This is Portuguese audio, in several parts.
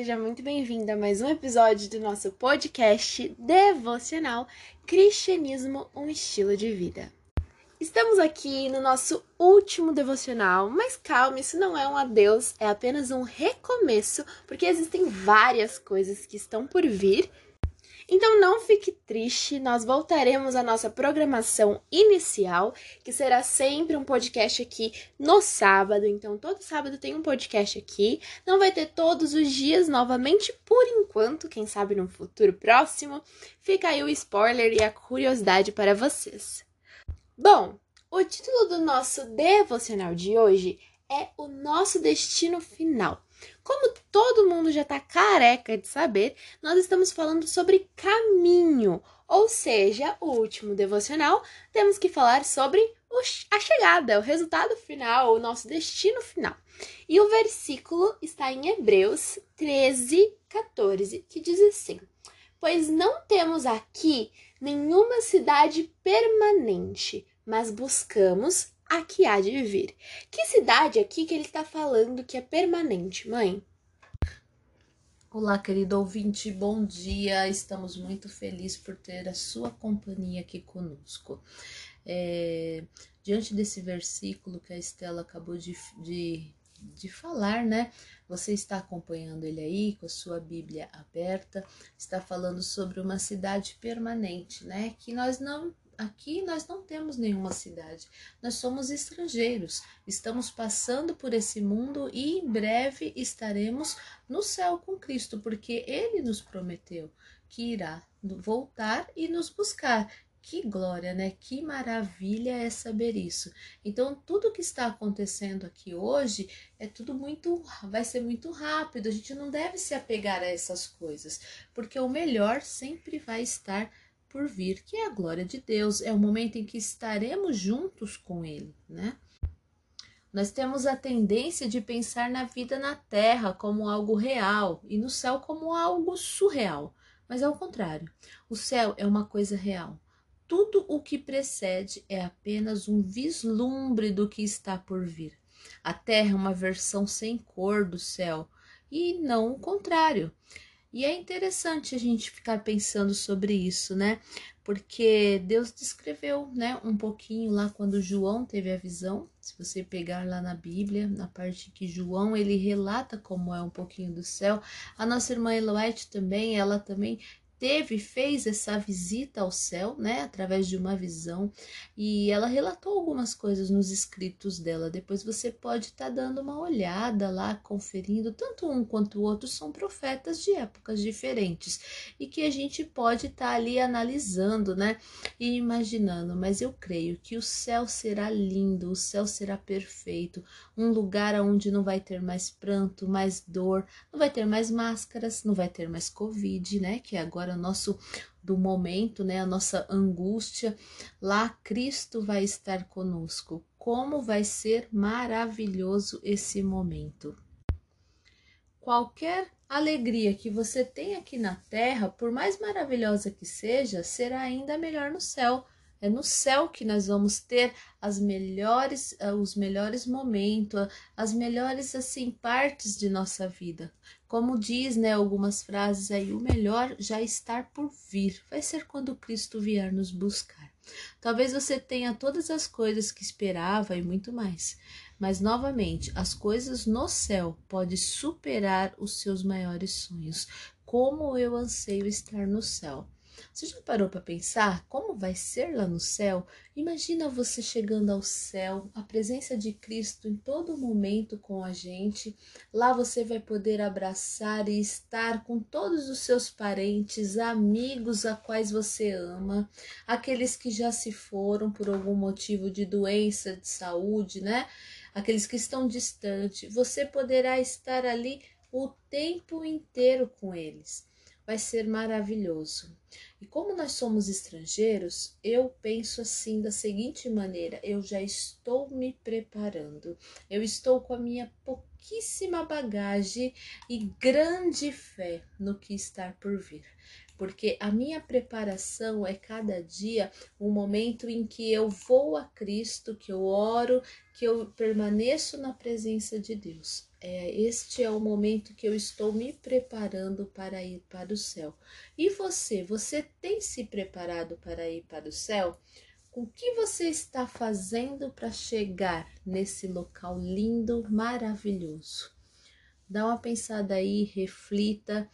seja muito bem-vinda a mais um episódio do nosso podcast devocional Cristianismo, um estilo de vida. Estamos aqui no nosso último devocional, mas calma, isso não é um adeus, é apenas um recomeço, porque existem várias coisas que estão por vir então não fique triste, nós voltaremos à nossa programação inicial, que será sempre um podcast aqui no sábado. Então todo sábado tem um podcast aqui. Não vai ter todos os dias novamente por enquanto, quem sabe no futuro próximo. Fica aí o spoiler e a curiosidade para vocês. Bom, o título do nosso devocional de hoje é O Nosso Destino Final. Como todo mundo já está careca de saber, nós estamos falando sobre caminho, ou seja, o último devocional, temos que falar sobre a chegada, o resultado final, o nosso destino final. E o versículo está em Hebreus 13, 14, que diz assim: Pois não temos aqui nenhuma cidade permanente, mas buscamos a que há de vir. Que cidade aqui que ele está falando que é permanente, mãe? Olá, querido ouvinte, bom dia. Estamos muito felizes por ter a sua companhia aqui conosco. É, diante desse versículo que a Estela acabou de, de, de falar, né? Você está acompanhando ele aí com a sua Bíblia aberta, está falando sobre uma cidade permanente, né? Que nós não Aqui nós não temos nenhuma cidade, nós somos estrangeiros, estamos passando por esse mundo e em breve estaremos no céu com Cristo, porque Ele nos prometeu que irá voltar e nos buscar. Que glória, né? Que maravilha é saber isso. Então, tudo que está acontecendo aqui hoje é tudo muito, vai ser muito rápido. A gente não deve se apegar a essas coisas, porque o melhor sempre vai estar por vir, que é a glória de Deus, é o momento em que estaremos juntos com Ele, né? Nós temos a tendência de pensar na vida na terra como algo real e no céu como algo surreal, mas é o contrário. O céu é uma coisa real. Tudo o que precede é apenas um vislumbre do que está por vir. A terra é uma versão sem cor do céu e não o contrário. E é interessante a gente ficar pensando sobre isso, né? Porque Deus descreveu, né, um pouquinho lá quando João teve a visão. Se você pegar lá na Bíblia, na parte que João ele relata como é um pouquinho do céu, a nossa irmã Eloete também, ela também teve, fez essa visita ao céu, né, através de uma visão, e ela relatou algumas coisas nos escritos dela. Depois você pode estar tá dando uma olhada lá, conferindo, tanto um quanto o outro são profetas de épocas diferentes e que a gente pode estar tá ali analisando, né, e imaginando. Mas eu creio que o céu será lindo, o céu será perfeito, um lugar onde não vai ter mais pranto, mais dor, não vai ter mais máscaras, não vai ter mais covid, né, que agora nosso do momento, né, a nossa angústia, lá Cristo vai estar conosco. Como vai ser maravilhoso esse momento. Qualquer alegria que você tem aqui na terra, por mais maravilhosa que seja, será ainda melhor no céu. É no céu que nós vamos ter as melhores, eh, os melhores momentos, as melhores assim partes de nossa vida. Como diz, né, algumas frases aí, o melhor já está por vir. Vai ser quando Cristo vier nos buscar. Talvez você tenha todas as coisas que esperava e muito mais. Mas novamente, as coisas no céu podem superar os seus maiores sonhos. Como eu anseio estar no céu. Você já parou para pensar como vai ser lá no céu? Imagina você chegando ao céu, a presença de Cristo em todo momento com a gente. Lá você vai poder abraçar e estar com todos os seus parentes, amigos a quais você ama, aqueles que já se foram por algum motivo de doença, de saúde, né? Aqueles que estão distantes. Você poderá estar ali o tempo inteiro com eles vai ser maravilhoso. E como nós somos estrangeiros, eu penso assim da seguinte maneira: eu já estou me preparando, eu estou com a minha pouquíssima bagagem e grande fé no que está por vir. Porque a minha preparação é cada dia um momento em que eu vou a Cristo, que eu oro, que eu permaneço na presença de Deus. É, este é o momento que eu estou me preparando para ir para o céu. E você, você tem se preparado para ir para o céu? O que você está fazendo para chegar nesse local lindo, maravilhoso? Dá uma pensada aí, reflita,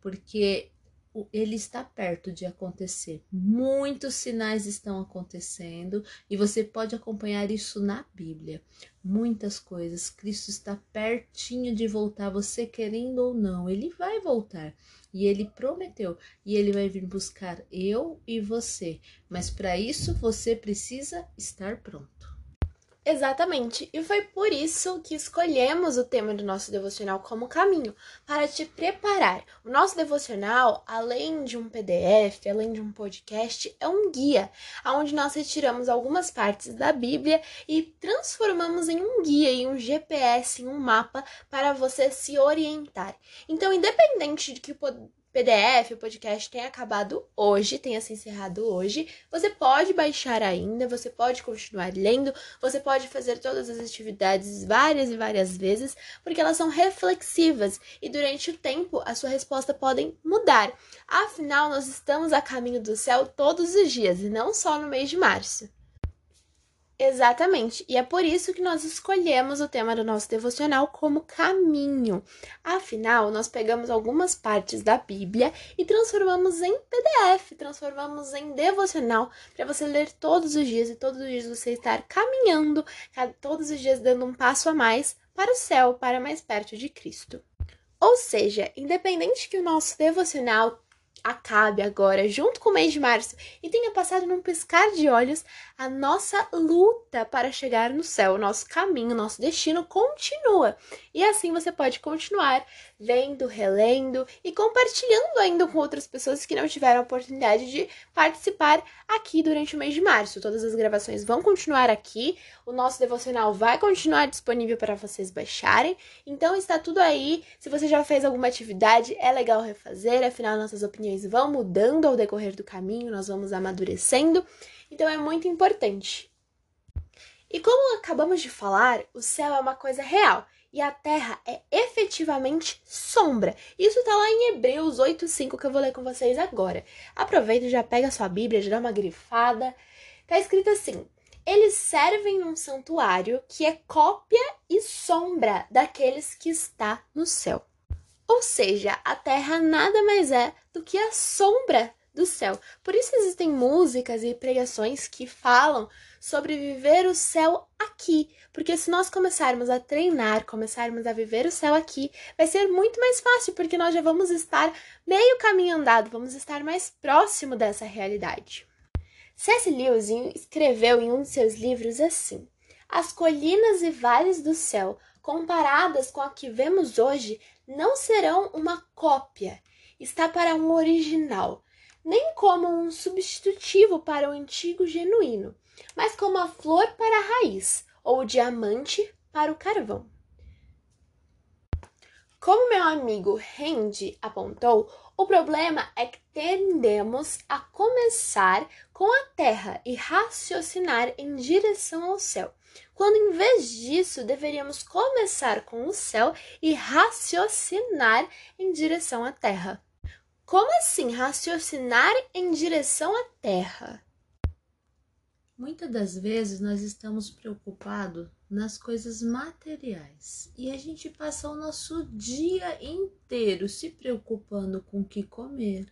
porque ele está perto de acontecer. Muitos sinais estão acontecendo e você pode acompanhar isso na Bíblia. Muitas coisas. Cristo está pertinho de voltar, você querendo ou não, ele vai voltar. E ele prometeu, e ele vai vir buscar eu e você. Mas para isso você precisa estar pronto. Exatamente, e foi por isso que escolhemos o tema do nosso devocional como caminho, para te preparar. O nosso devocional, além de um PDF, além de um podcast, é um guia, onde nós retiramos algumas partes da Bíblia e transformamos em um guia, em um GPS, em um mapa para você se orientar. Então, independente de que PDF, o podcast tem acabado hoje, tenha se encerrado hoje. Você pode baixar ainda, você pode continuar lendo, você pode fazer todas as atividades várias e várias vezes, porque elas são reflexivas e durante o tempo a sua resposta podem mudar. Afinal, nós estamos a caminho do céu todos os dias e não só no mês de março. Exatamente, e é por isso que nós escolhemos o tema do nosso devocional como caminho. Afinal, nós pegamos algumas partes da Bíblia e transformamos em PDF, transformamos em devocional para você ler todos os dias e todos os dias você estar caminhando, todos os dias dando um passo a mais para o céu, para mais perto de Cristo. Ou seja, independente que o nosso devocional acabe agora, junto com o mês de março, e tenha passado num piscar de olhos, a nossa luta para chegar no céu, o nosso caminho, o nosso destino continua. E assim você pode continuar vendo, relendo e compartilhando ainda com outras pessoas que não tiveram a oportunidade de participar aqui durante o mês de março. Todas as gravações vão continuar aqui, o nosso devocional vai continuar disponível para vocês baixarem. Então está tudo aí. Se você já fez alguma atividade, é legal refazer, afinal nossas opiniões vão mudando ao decorrer do caminho, nós vamos amadurecendo. Então é muito importante. E como acabamos de falar, o céu é uma coisa real e a terra é efetivamente sombra. Isso está lá em Hebreus 8:5 que eu vou ler com vocês agora. Aproveita e já pega sua Bíblia, já dá uma grifada. Tá escrito assim: eles servem num santuário que é cópia e sombra daqueles que está no céu. Ou seja, a terra nada mais é do que a sombra do céu. Por isso existem músicas e pregações que falam sobre viver o céu aqui, porque se nós começarmos a treinar, começarmos a viver o céu aqui, vai ser muito mais fácil, porque nós já vamos estar meio caminho andado, vamos estar mais próximo dessa realidade. C.S. Lewis escreveu em um de seus livros assim: As colinas e vales do céu, comparadas com a que vemos hoje, não serão uma cópia, está para um original nem como um substitutivo para o antigo genuíno, mas como a flor para a raiz ou o diamante para o carvão. Como meu amigo Randy apontou, o problema é que tendemos a começar com a terra e raciocinar em direção ao céu, quando em vez disso deveríamos começar com o céu e raciocinar em direção à terra. Como assim raciocinar em direção à Terra? Muitas das vezes nós estamos preocupados nas coisas materiais e a gente passa o nosso dia inteiro se preocupando com o que comer,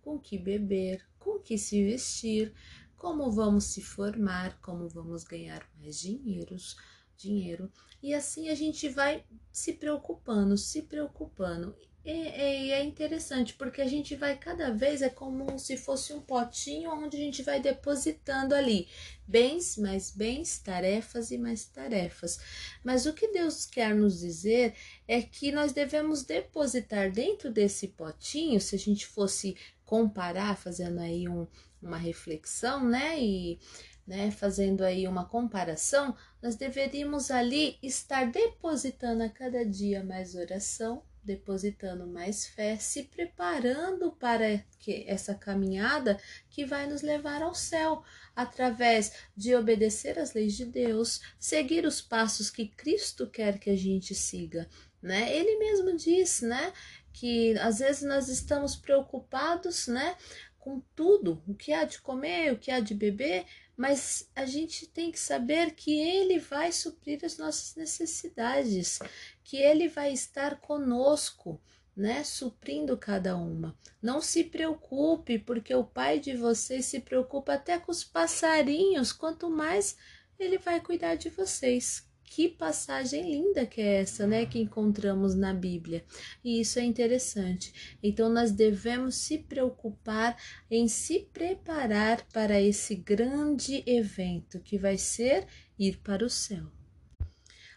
com o que beber, com o que se vestir, como vamos se formar, como vamos ganhar mais dinheiros, dinheiro. E assim a gente vai se preocupando, se preocupando e é, é, interessante porque a gente vai cada vez é como se fosse um potinho onde a gente vai depositando ali bens, mais bens, tarefas e mais tarefas. Mas o que Deus quer nos dizer é que nós devemos depositar dentro desse potinho, se a gente fosse comparar, fazendo aí um, uma reflexão, né? E né, fazendo aí uma comparação, nós deveríamos ali estar depositando a cada dia mais oração, depositando mais fé, se preparando para que essa caminhada que vai nos levar ao céu, através de obedecer às leis de Deus, seguir os passos que Cristo quer que a gente siga, né? Ele mesmo diz, né, que às vezes nós estamos preocupados, né, com tudo, o que há de comer, o que há de beber, mas a gente tem que saber que Ele vai suprir as nossas necessidades, que Ele vai estar conosco, né, suprindo cada uma. Não se preocupe, porque o Pai de vocês se preocupa até com os passarinhos, quanto mais Ele vai cuidar de vocês. Que passagem linda que é essa, né, que encontramos na Bíblia. E isso é interessante. Então nós devemos se preocupar em se preparar para esse grande evento que vai ser ir para o céu.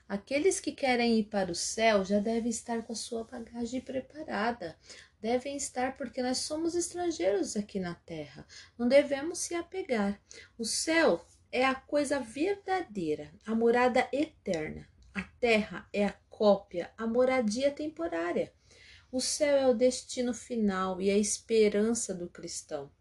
Aqueles que querem ir para o céu já devem estar com a sua bagagem preparada. Devem estar porque nós somos estrangeiros aqui na terra. Não devemos se apegar. O céu é a coisa verdadeira, a morada eterna. A terra é a cópia, a moradia temporária. O céu é o destino final e a esperança do cristão.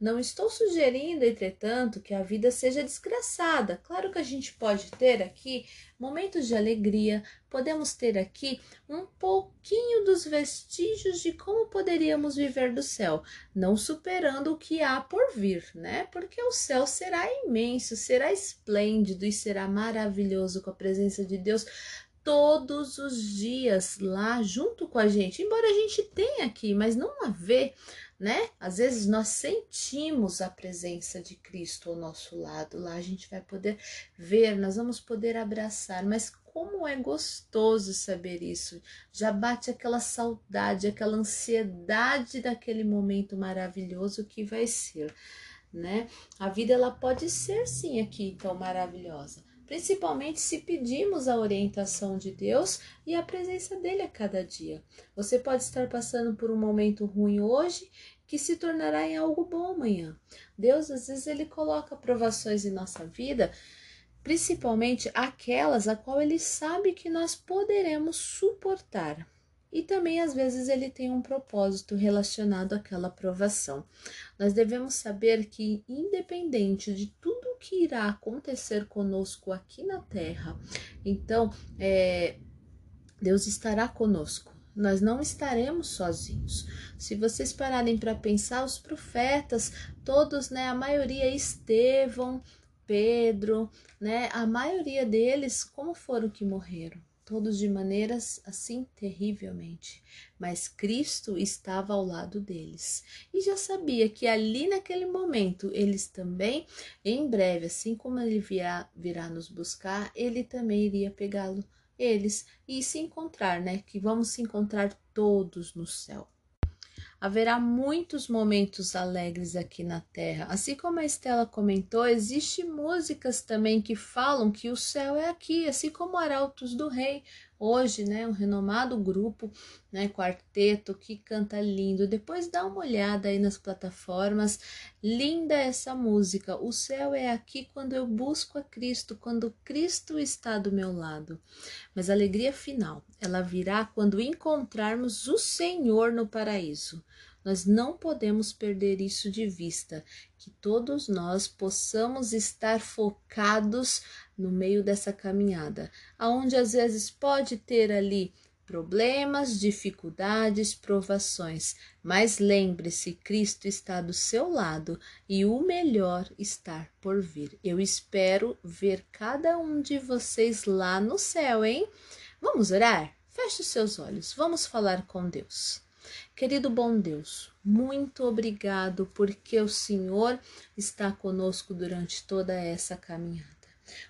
Não estou sugerindo, entretanto, que a vida seja desgraçada. Claro que a gente pode ter aqui momentos de alegria, podemos ter aqui um pouquinho dos vestígios de como poderíamos viver do céu, não superando o que há por vir, né? Porque o céu será imenso, será esplêndido e será maravilhoso com a presença de Deus todos os dias lá junto com a gente, embora a gente tenha aqui, mas não a ver né? Às vezes nós sentimos a presença de Cristo ao nosso lado, lá a gente vai poder ver, nós vamos poder abraçar, mas como é gostoso saber isso. Já bate aquela saudade, aquela ansiedade daquele momento maravilhoso que vai ser, né? A vida ela pode ser sim aqui tão maravilhosa, principalmente se pedimos a orientação de Deus e a presença dele a cada dia. Você pode estar passando por um momento ruim hoje que se tornará em algo bom amanhã. Deus às vezes ele coloca provações em nossa vida, principalmente aquelas a qual ele sabe que nós poderemos suportar. E também às vezes ele tem um propósito relacionado àquela provação. Nós devemos saber que independente de tudo que irá acontecer conosco aqui na terra. Então, é, Deus estará conosco. Nós não estaremos sozinhos. Se vocês pararem para pensar, os profetas, todos, né, a maioria Estevão, Pedro, né, a maioria deles, como foram que morreram? Todos de maneiras assim terrivelmente. Mas Cristo estava ao lado deles e já sabia que ali naquele momento eles também, em breve, assim como ele virá, virá nos buscar, ele também iria pegá-lo, eles, e se encontrar, né? Que vamos se encontrar todos no céu. Haverá muitos momentos alegres aqui na Terra. Assim como a Estela comentou, existem músicas também que falam que o céu é aqui, assim como Arautos do Rei, hoje, né, um renomado grupo, né, quarteto que canta lindo. Depois dá uma olhada aí nas plataformas. Linda essa música. O céu é aqui quando eu busco a Cristo, quando Cristo está do meu lado. Mas a alegria final, ela virá quando encontrarmos o Senhor no paraíso. Nós não podemos perder isso de vista, que todos nós possamos estar focados no meio dessa caminhada, aonde às vezes pode ter ali problemas, dificuldades, provações, mas lembre-se, Cristo está do seu lado e o melhor está por vir. Eu espero ver cada um de vocês lá no céu, hein? Vamos orar? Feche os seus olhos, vamos falar com Deus. Querido bom Deus, muito obrigado porque o Senhor está conosco durante toda essa caminhada.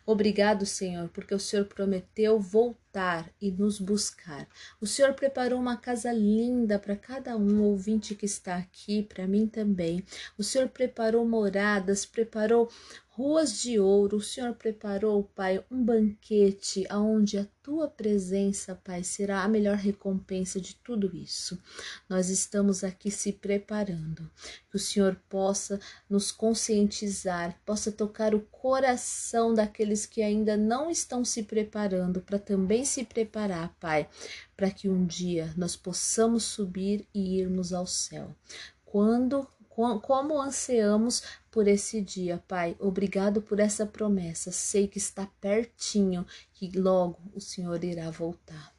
Obrigado, Senhor, porque o Senhor prometeu voltar e nos buscar. O Senhor preparou uma casa linda para cada um ouvinte que está aqui, para mim também. O Senhor preparou moradas, preparou ruas de ouro. O Senhor preparou, Pai, um banquete aonde a tua presença, Pai, será a melhor recompensa de tudo isso. Nós estamos aqui se preparando. Que o Senhor possa nos conscientizar, possa tocar o coração daqueles que ainda não estão se preparando para também se preparar, Pai, para que um dia nós possamos subir e irmos ao céu. Quando como ansiamos por esse dia, Pai. Obrigado por essa promessa. Sei que está pertinho, que logo o Senhor irá voltar.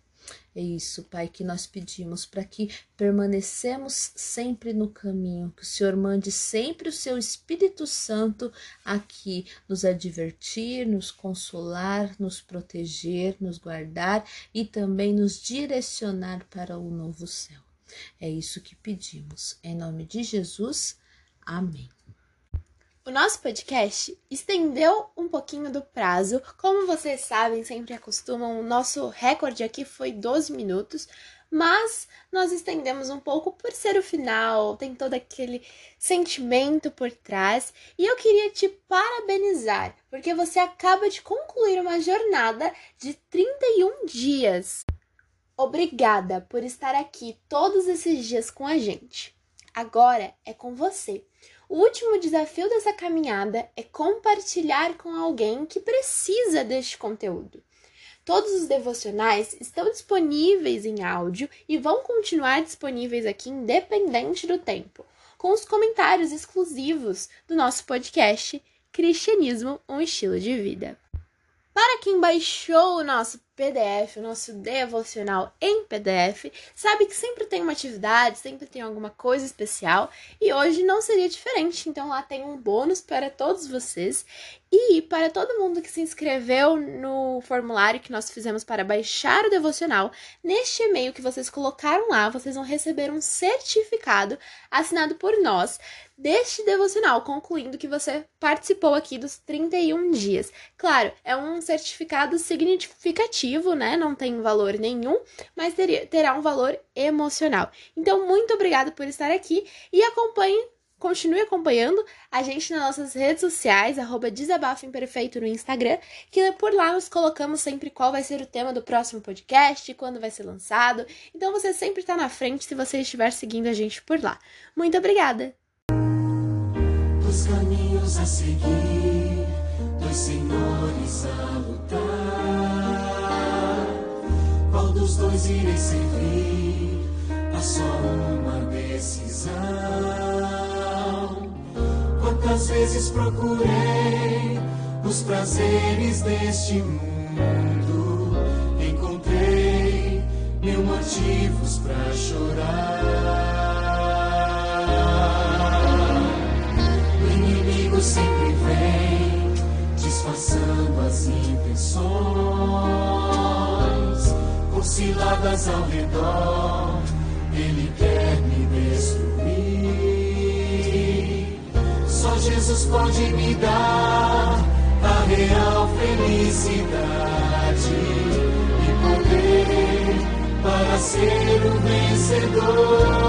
É isso, Pai, que nós pedimos para que permanecemos sempre no caminho, que o Senhor mande sempre o seu Espírito Santo aqui nos advertir, nos consolar, nos proteger, nos guardar e também nos direcionar para o novo céu. É isso que pedimos. Em nome de Jesus, amém. O nosso podcast estendeu um pouquinho do prazo. Como vocês sabem, sempre acostumam, o nosso recorde aqui foi 12 minutos, mas nós estendemos um pouco por ser o final, tem todo aquele sentimento por trás. E eu queria te parabenizar, porque você acaba de concluir uma jornada de 31 dias. Obrigada por estar aqui todos esses dias com a gente. Agora é com você. O último desafio dessa caminhada é compartilhar com alguém que precisa deste conteúdo. Todos os devocionais estão disponíveis em áudio e vão continuar disponíveis aqui independente do tempo, com os comentários exclusivos do nosso podcast Cristianismo, um estilo de vida. Para quem baixou o nosso PDF, o nosso devocional em PDF, sabe que sempre tem uma atividade, sempre tem alguma coisa especial e hoje não seria diferente. Então lá tem um bônus para todos vocês e para todo mundo que se inscreveu no formulário que nós fizemos para baixar o devocional. Neste e-mail que vocês colocaram lá, vocês vão receber um certificado assinado por nós deste devocional, concluindo que você participou aqui dos 31 dias. Claro, é um certificado significativo né? Não tem valor nenhum, mas teria, terá um valor emocional. Então, muito obrigada por estar aqui e acompanhe continue acompanhando a gente nas nossas redes sociais, arroba Desabafo no Instagram, que por lá nós colocamos sempre qual vai ser o tema do próximo podcast, quando vai ser lançado. Então você sempre está na frente se você estiver seguindo a gente por lá. Muito obrigada! Os caminhos a seguir, dois senhores a lutar dos dois irei servir a só uma decisão. Quantas vezes procurei os prazeres deste mundo, encontrei mil motivos para chorar. Sempre vem disfarçando as intenções por ciladas ao redor, ele quer me destruir. Só Jesus pode me dar a real felicidade e poder para ser o vencedor.